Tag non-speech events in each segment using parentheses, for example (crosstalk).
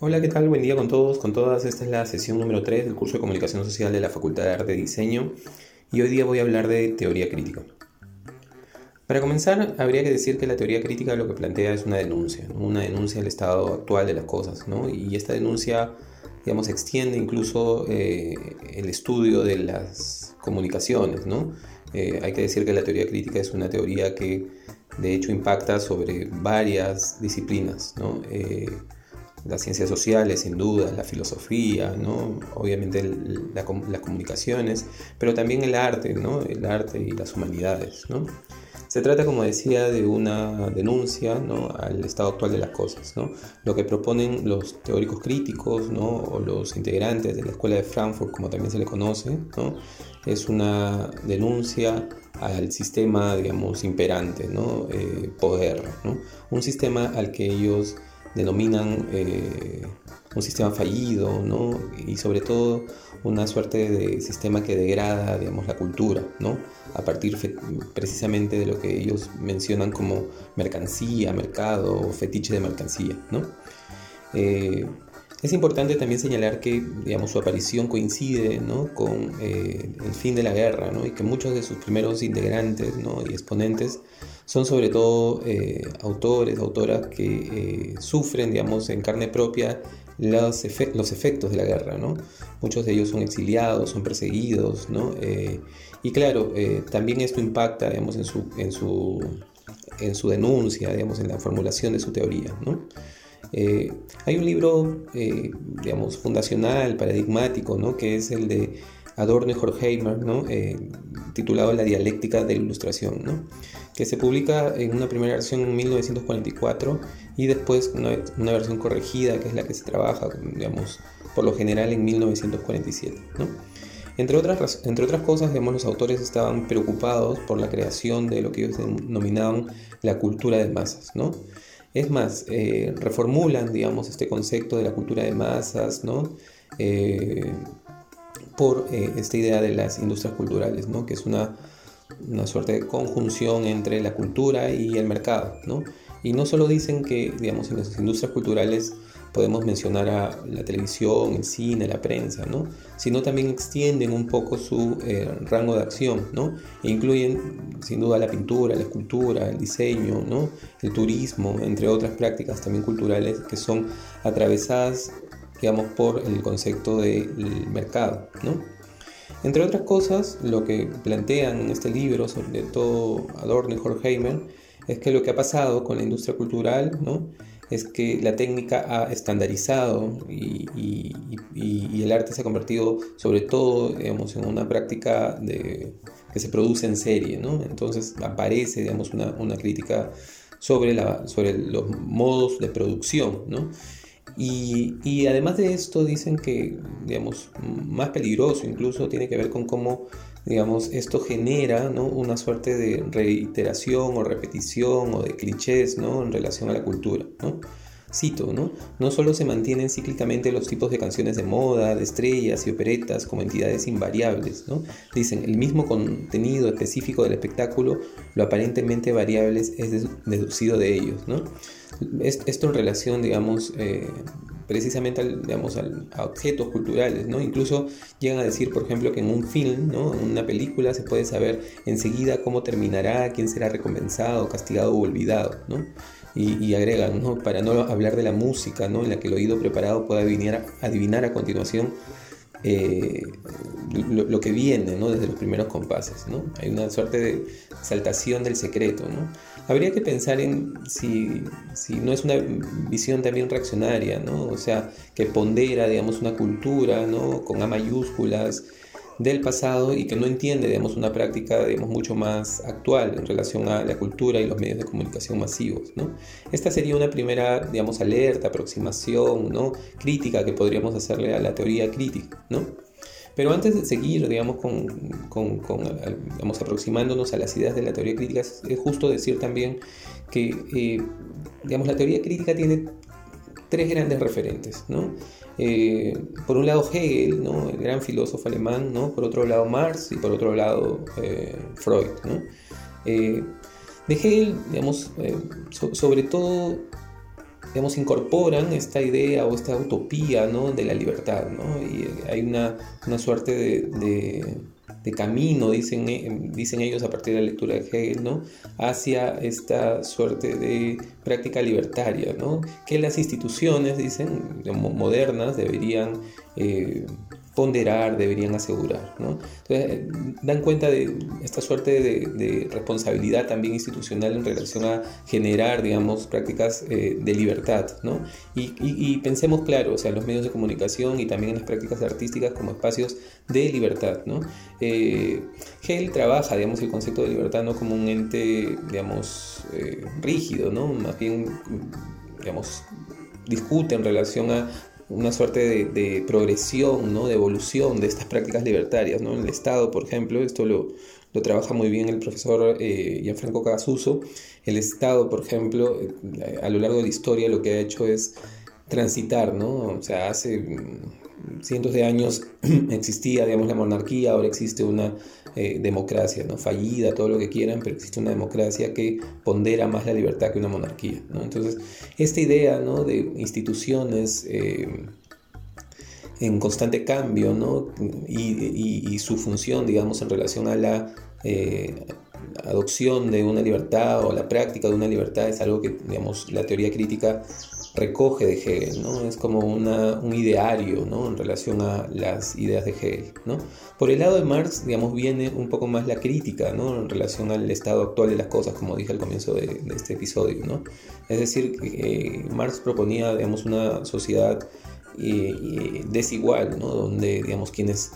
Hola, ¿qué tal? Buen día con todos, con todas. Esta es la sesión número 3 del curso de Comunicación Social de la Facultad de Arte y Diseño y hoy día voy a hablar de teoría crítica. Para comenzar, habría que decir que la teoría crítica lo que plantea es una denuncia, una denuncia del estado actual de las cosas, ¿no? Y esta denuncia, digamos, extiende incluso eh, el estudio de las comunicaciones, ¿no? Eh, hay que decir que la teoría crítica es una teoría que de hecho impacta sobre varias disciplinas, ¿no? Eh, las ciencias sociales, sin duda, la filosofía, ¿no? obviamente las comunicaciones, pero también el arte, ¿no? el arte y las humanidades. ¿no? Se trata, como decía, de una denuncia ¿no? al estado actual de las cosas. ¿no? Lo que proponen los teóricos críticos ¿no? o los integrantes de la Escuela de Frankfurt, como también se le conoce, ¿no? es una denuncia al sistema, digamos, imperante, ¿no? Eh, poder, ¿no? un sistema al que ellos denominan eh, un sistema fallido, ¿no? Y sobre todo una suerte de sistema que degrada, digamos, la cultura, ¿no? A partir precisamente de lo que ellos mencionan como mercancía, mercado o fetiche de mercancía, ¿no? Eh, es importante también señalar que digamos, su aparición coincide ¿no? con eh, el fin de la guerra ¿no? y que muchos de sus primeros integrantes ¿no? y exponentes son sobre todo eh, autores, autoras que eh, sufren digamos, en carne propia los, efectos de la guerra. ¿no? Muchos de ellos son exiliados, son perseguidos ¿no? y claro, también esto impacta digamos, en, su, en, su, en su denuncia, digamos, en la formulación de su teoría. ¿no? Eh, hay un libro, eh, digamos, fundacional, paradigmático, ¿no? que es el de Adorno y Horkheimer, ¿no? Eh, titulado La dialéctica de la ilustración, ¿no? que se publica en una primera versión en 1944 y después una, una, versión corregida, que es la que se trabaja, digamos, por lo general en 1947. ¿no? Entre otras, entre otras cosas, digamos, los autores estaban preocupados por la creación de lo que ellos denominaban la cultura de masas, ¿no? Es más, eh, reformulan, digamos, este concepto de la cultura de masas, ¿no? Eh, por eh, esta idea de las industrias culturales, ¿no? Que es una, una suerte de conjunción entre la cultura y el mercado, ¿no? Y no solo dicen que, digamos, en las industrias culturales podemos mencionar a la televisión, el cine, la prensa, ¿no? sino también extienden un poco su eh, rango de acción, ¿no? e incluyen sin duda la pintura, la escultura, el diseño, ¿no? el turismo, entre otras prácticas también culturales que son atravesadas digamos, por el concepto del mercado. ¿no? Entre otras cosas, lo que plantean en este libro, sobre todo Adorno y Horkheimer, es que lo que ha pasado con la industria cultural ¿no? es que la técnica ha estandarizado y, el arte se ha convertido sobre todo digamos, en una práctica de, que se produce en serie. ¿no? Entonces aparece digamos, una, una crítica sobre, la, sobre los modos de producción. ¿no? Y, además de esto dicen que, digamos, más peligroso incluso tiene que ver con cómo digamos, esto genera ¿no? una suerte de reiteración o repetición o de clichés ¿no? en relación a la cultura. ¿no? Cito, ¿no? No solo se mantienen cíclicamente los tipos de canciones de moda, de estrellas y operetas como entidades invariables, ¿no? Dicen, el mismo contenido específico del espectáculo, lo aparentemente variable es deducido de ellos, ¿no? Esto en relación, digamos, eh, precisamente digamos, a objetos culturales, ¿no? Incluso llegan a decir, por ejemplo, que en un film, ¿no? En una película se puede saber enseguida cómo terminará, quién será recompensado, castigado o olvidado, ¿no? Y, agregan, ¿no? Para no hablar de la música, ¿no? En la que el oído preparado puede adivinar, adivinar a continuación eh, lo, que viene ¿no? desde los primeros compases. ¿no? Hay una suerte de saltación del secreto. ¿no? Habría que pensar en si, si, no es una visión también reaccionaria, ¿no? o sea, que pondera digamos, una cultura ¿no? con A mayúsculas del pasado y que no entiende digamos, una práctica digamos, mucho más actual en relación a la cultura y los medios de comunicación masivos. ¿no? Esta sería una primera digamos, alerta, aproximación, ¿no? crítica que podríamos hacerle a la teoría crítica. ¿no? Pero antes de seguir, digamos, con, con, aproximándonos a las ideas de la teoría crítica, es justo decir también que, eh, digamos, la teoría crítica tiene tres grandes referentes, ¿no? Eh, por un lado Hegel, ¿no? el gran filósofo alemán, ¿no? por otro lado Marx y por otro lado eh, Freud. ¿no? Eh, de Hegel, digamos, sobre todo digamos, incorporan esta idea o esta utopía ¿no? de la libertad, ¿no? Y hay una, una suerte de, de, camino, dicen, eh, dicen ellos a partir de la lectura de Hegel, ¿no? hacia esta suerte de práctica libertaria, ¿no? que las instituciones, dicen, modernas deberían eh, ponderar, deberían asegurar. ¿no? Entonces, eh, dan cuenta de esta suerte de, responsabilidad también institucional en relación a generar, digamos, prácticas eh, de libertad. ¿no? Y, pensemos, claro, o sea, los medios de comunicación y también las prácticas artísticas como espacios de libertad. ¿no? Eh, Hegel trabaja, digamos, el concepto de libertad no como un ente, digamos, rígido, ¿no? más bien, digamos, discute en relación a una suerte de, progresión, ¿no? de evolución de estas prácticas libertarias. ¿no? En el Estado, por ejemplo, esto lo, lo trabaja muy bien el profesor eh, Gianfranco Casuso. El Estado, por ejemplo, eh, a lo largo de la historia lo que ha hecho es transitar, ¿no? O sea, hace cientos de años (clears throat) existía, digamos, la monarquía, ahora existe una eh, democracia, ¿no? Fallida, todo lo que quieran, pero existe una democracia que pondera más la libertad que una monarquía, ¿no? Entonces, esta idea, ¿no? De instituciones eh, en constante cambio, ¿no? Y, su función, digamos, en relación a la eh, adopción de una libertad o la práctica de una libertad es algo que, digamos, la teoría crítica recoge de Hegel, ¿no? Es como un ideario, ¿no? En relación a las ideas de Hegel, ¿no? Por el lado de Marx, digamos, viene un poco más la crítica, ¿no? En relación al estado actual de las cosas, como dije al comienzo de, este episodio, ¿no? Es decir, eh, Marx proponía, digamos, una sociedad eh, desigual, ¿no? Donde, digamos, quienes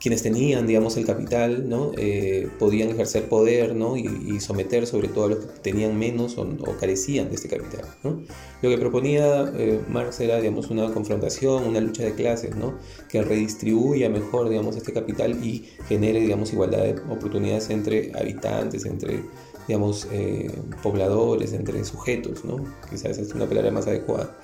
quienes tenían, digamos, el capital, ¿no? Eh, podían ejercer poder, ¿no? Y, someter sobre todo a los que tenían menos o, carecían de este capital, ¿no? Lo que proponía eh, Marx era, digamos, una confrontación, una lucha de clases, ¿no? Que redistribuya mejor, digamos, este capital y genere, digamos, igualdad de oportunidades entre habitantes, entre, digamos, eh, pobladores, entre sujetos, ¿no? Quizás es una palabra más adecuada.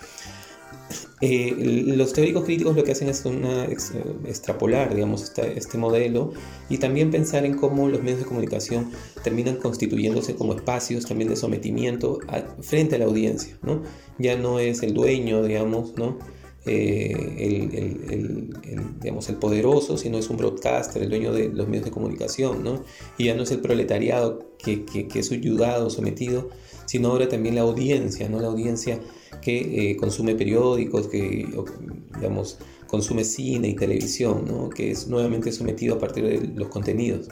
Eh, los teóricos críticos lo que hacen es una, extrapolar digamos, este modelo y también pensar en cómo los medios de comunicación terminan constituyéndose como espacios también de sometimiento frente a la audiencia. ¿no? Ya no es el dueño, digamos, ¿no? Eh, el, digamos, el poderoso, sino es un broadcaster, el dueño de los medios de comunicación, ¿no? y ya no es el proletariado que, que, que es ayudado, sometido, sino ahora también la audiencia, ¿no? la audiencia que eh, consume periódicos, que digamos, consume cine y televisión, ¿no? que es nuevamente sometido a partir de los contenidos.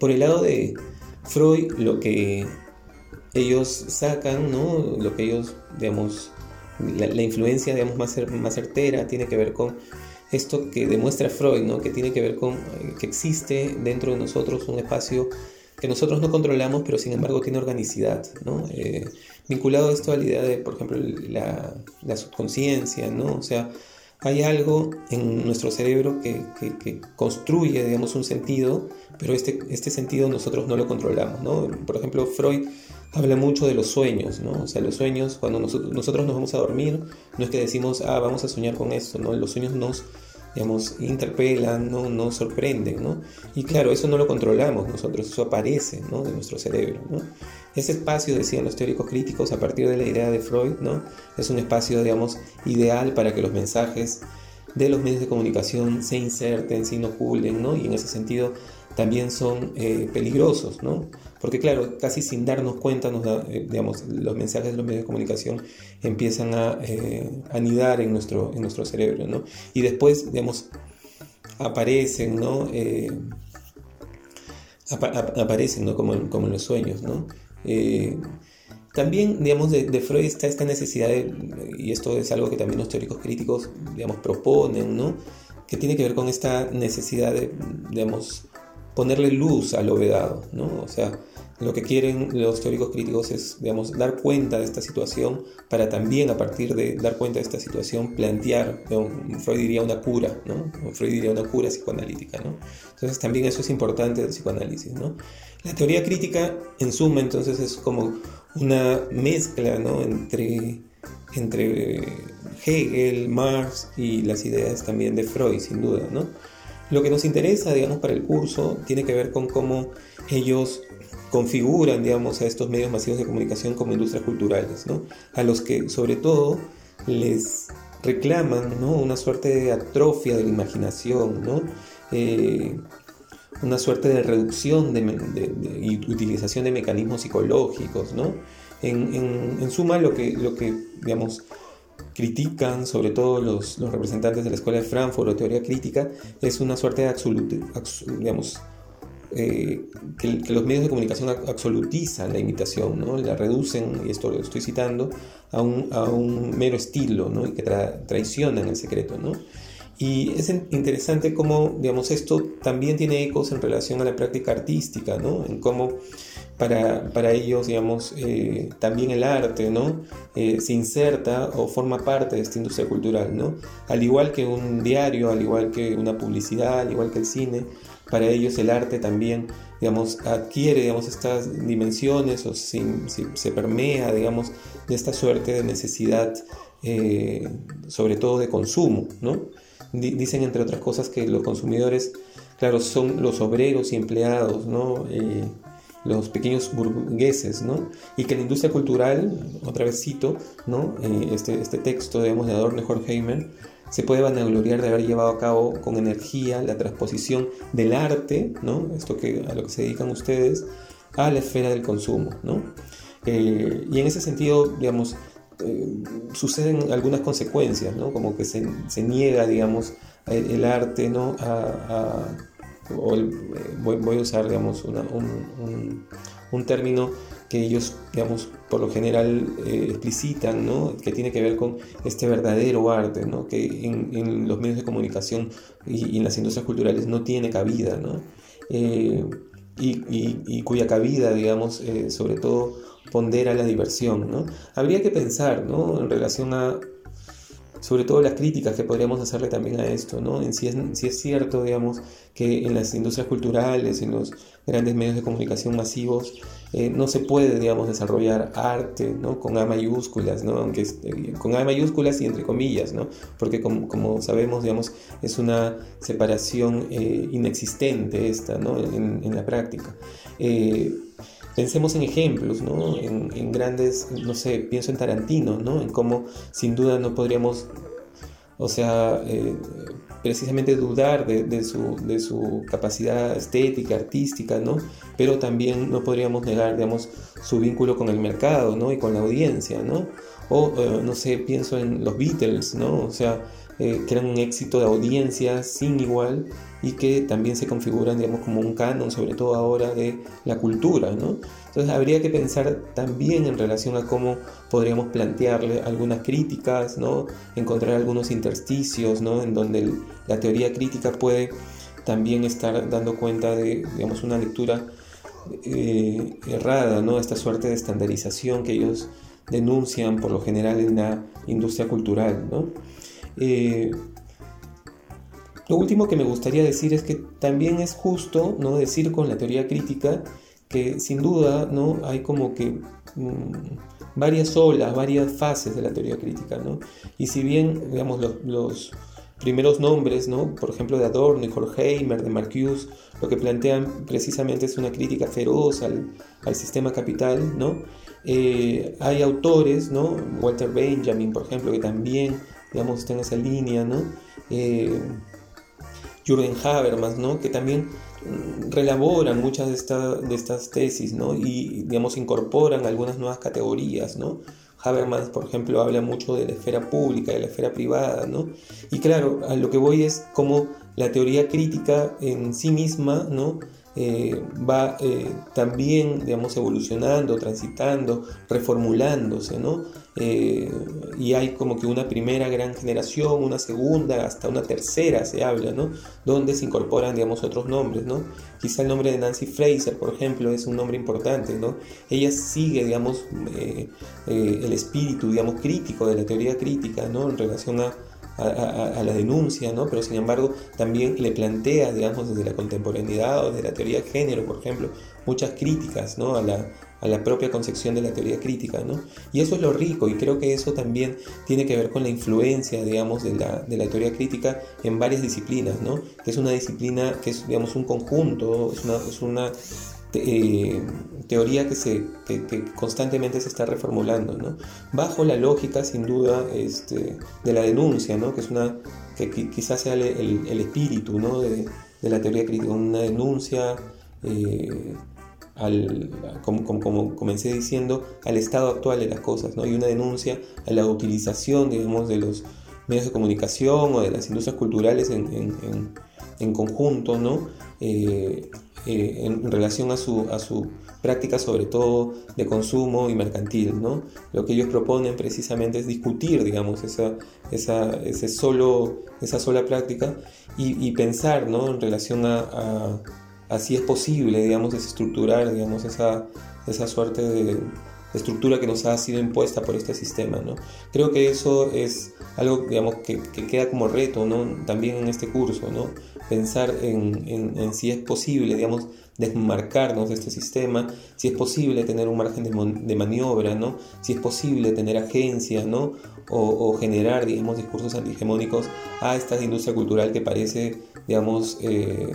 Por el lado de Freud, lo que ellos sacan, ¿no? lo que ellos, digamos, la, influencia digamos, más, más certera tiene que ver con esto que demuestra Freud, ¿no? que tiene que ver con eh, que existe dentro de nosotros un espacio que nosotros no controlamos, pero sin embargo tiene organicidad, ¿no? Eh, vinculado esto a la idea de, por ejemplo, la, la subconsciencia, ¿no? O sea, hay algo en nuestro cerebro que, que, construye, digamos, un sentido, pero este, este sentido nosotros no lo controlamos, ¿no? Por ejemplo, Freud habla mucho de los sueños, ¿no? O sea, los sueños, cuando nosotros, nosotros nos vamos a dormir, no es que decimos, ah, vamos a soñar con esto, ¿no? Los sueños nos digamos, interpelan, ¿no? nos sorprenden, ¿no? Y claro, eso no lo controlamos nosotros, eso aparece, ¿no? De nuestro cerebro, ¿no? Ese espacio, decían los teóricos críticos, a partir de la idea de Freud, ¿no? Es un espacio, digamos, ideal para que los mensajes de los medios de comunicación se inserten, se inoculen, ¿no? Y en ese sentido también son eh, peligrosos, ¿no? Porque claro, casi sin darnos cuenta, nos eh, digamos, los mensajes de los medios de comunicación empiezan a eh, anidar en nuestro, en nuestro cerebro, ¿no? Y después, digamos, aparecen, ¿no? aparecen, ¿no? Como, como en los sueños, ¿no? también, digamos, de, de, Freud está esta necesidad, de, y esto es algo que también los teóricos críticos, digamos, proponen, ¿no? Que tiene que ver con esta necesidad de, digamos, ponerle luz a lo vedado, ¿no? O sea, lo que quieren los teóricos críticos es, digamos, dar cuenta de esta situación para también a partir de dar cuenta de esta situación plantear, Freud diría una cura, ¿no? Freud diría una cura psicoanalítica, ¿no? Entonces también eso es importante del psicoanálisis, ¿no? La teoría crítica, en suma, entonces es como una mezcla, ¿no? Entre, entre Hegel, Marx y las ideas también de Freud, sin duda, ¿no? Lo que nos interesa, digamos, para el curso tiene que ver con cómo ellos configuran, digamos, a estos medios masivos de comunicación como industrias culturales, ¿no? A los que, sobre todo, les reclaman, ¿no? Una suerte de atrofia de la imaginación, ¿no? Eh, una suerte de reducción de, y utilización de mecanismos psicológicos, ¿no? En, suma, lo que, lo que, digamos, critican, sobre todo los, representantes de la Escuela de Frankfurt o teoría crítica, es una suerte de absoluto, digamos, eh, que, los medios de comunicación absolutizan la imitación, ¿no? la reducen, y esto lo estoy citando, a un, a un mero estilo, ¿no? y que traicionan el secreto. ¿no? Y es interesante cómo, digamos, esto también tiene ecos en relación a la práctica artística, ¿no? En cómo para, para ellos, digamos, eh, también el arte, ¿no? Eh, se inserta o forma parte de esta industria cultural, ¿no? Al igual que un diario, al igual que una publicidad, al igual que el cine, para ellos el arte también, digamos, adquiere, digamos, estas dimensiones o se, permea, digamos, de esta suerte de necesidad, eh, sobre todo de consumo, ¿no? Dicen entre otras cosas que los consumidores, claro, son los obreros y empleados, ¿no? Eh, los pequeños burgueses, ¿no? Y que la industria cultural, otra vez cito, ¿no? Eh, este, este texto, digamos, de Adorno Horkheimer, se puede vanagloriar de haber llevado a cabo con energía la transposición del arte, ¿no? Esto que, a lo que se dedican ustedes, a la esfera del consumo, ¿no? Eh, y en ese sentido, digamos, eh, suceden algunas consecuencias, ¿no? Como que se, se niega, digamos, el, arte, ¿no? A, eh, voy, a usar, digamos, un, un, término que ellos, digamos, por lo general eh, explicitan, ¿no? Que tiene que ver con este verdadero arte, ¿no? Que en, los medios de comunicación y, en las industrias culturales no tiene cabida, ¿no? y, y, y, cuya cabida, digamos, sobre todo pondera la diversión. ¿no? Habría que pensar ¿no? en relación a, sobre todo las críticas que podríamos hacerle también a esto, ¿no? en si es, si es cierto, digamos, que en las industrias culturales, en los grandes medios de comunicación masivos, eh, no se puede, digamos, desarrollar arte, ¿no? Con A mayúsculas, ¿no? Aunque eh, con A mayúsculas y entre comillas, ¿no? Porque como, sabemos, digamos, es una separación eh, inexistente esta, ¿no? En, en la práctica. Pensemos en ejemplos, ¿no? En, grandes, no sé, pienso en Tarantino, ¿no? En cómo sin duda no podríamos, o sea, eh, precisamente dudar de, su, de su capacidad estética, artística, ¿no? Pero también no podríamos negar, digamos, su vínculo con el mercado, ¿no? Y con la audiencia, ¿no? O, eh, no sé, pienso en los Beatles, ¿no? O sea, eh, que eran un éxito de audiencia sin igual y que también se configuran, digamos, como un canon, sobre todo ahora, de la cultura, ¿no? Entonces habría que pensar también en relación a cómo podríamos plantearle algunas críticas, ¿no? Encontrar algunos intersticios, ¿no? En donde la teoría crítica puede también estar dando cuenta de, digamos, una lectura eh, errada, ¿no? Esta suerte de estandarización que ellos denuncian por lo general en la industria cultural, ¿no? Eh, lo último que me gustaría decir es que también es justo ¿no? decir con la teoría crítica que sin duda ¿no? hay como que mm, varias olas, varias fases de la teoría crítica. ¿no? Y si bien digamos, los, primeros nombres, ¿no? por ejemplo de Adorno y Horkheimer, de Marcuse, lo que plantean precisamente es una crítica feroz al, sistema capital, ¿no? Eh, hay autores, ¿no? Walter Benjamin, por ejemplo, que también digamos, está en esa línea, ¿no? Eh, Jürgen Habermas, ¿no? Que también mm, relaboran muchas de, de estas tesis, ¿no? Y, digamos, incorporan algunas nuevas categorías, ¿no? Habermas, por ejemplo, habla mucho de la esfera pública, de la esfera privada, ¿no? Y claro, a lo que voy es como la teoría crítica en sí misma, ¿no? Eh, va eh, también, digamos, evolucionando, transitando, reformulándose, ¿no? Eh, y hay como que una primera gran generación, una segunda, hasta una tercera se habla, ¿no? Donde se incorporan, digamos, otros nombres, ¿no? Quizá el nombre de Nancy Fraser, por ejemplo, es un nombre importante, ¿no? Ella sigue, digamos, el espíritu, digamos, crítico de la teoría crítica, ¿no? En relación a a, la denuncia, ¿no? pero sin embargo también le plantea, digamos, desde la contemporaneidad o desde la teoría de género, por ejemplo, muchas críticas ¿no? a, la, a la propia concepción de la teoría crítica. ¿no? Y eso es lo rico y creo que eso también tiene que ver con la influencia, digamos, de la, de la teoría crítica en varias disciplinas, ¿no? que es una disciplina que es, digamos, un conjunto, es una eh, teoría que, se, constantemente se está reformulando, ¿no? bajo la lógica sin duda este, de la denuncia, ¿no? que es una que quizás sea el, espíritu ¿no? de, la teoría crítica, una denuncia, eh, al, como, como, comencé diciendo, al estado actual de las cosas, ¿no? y una denuncia a la utilización digamos, de los medios de comunicación o de las industrias culturales en, conjunto, ¿no? Eh, eh, en relación a su, a su práctica sobre todo de consumo y mercantil. ¿no? Lo que ellos proponen precisamente es discutir digamos, esa, esa, ese solo, esa sola práctica y, pensar ¿no? en relación a, a, si es posible digamos, desestructurar digamos, esa, esa suerte de estructura que nos ha sido impuesta por este sistema. ¿no? Creo que eso es algo digamos, que, que queda como reto ¿no? también en este curso, ¿no? pensar en, en, si es posible digamos, desmarcarnos de este sistema, si es posible tener un margen de, maniobra, ¿no? si es posible tener agencia ¿no? o, generar digamos, discursos antihegemónicos a esta industria cultural que parece digamos, eh,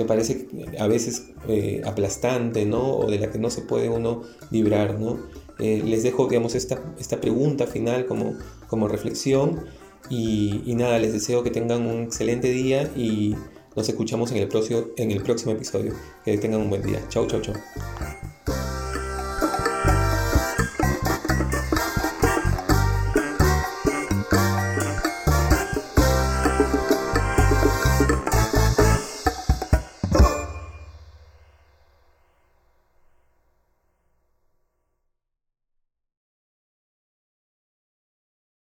que parece a veces eh, aplastante, ¿no? O de la que no se puede uno librar, ¿no? Eh, les dejo, digamos, esta, esta pregunta final como, como reflexión y, y, nada, les deseo que tengan un excelente día y nos escuchamos en el, próximo, en el próximo episodio. Que tengan un buen día. Chau, chau, chau.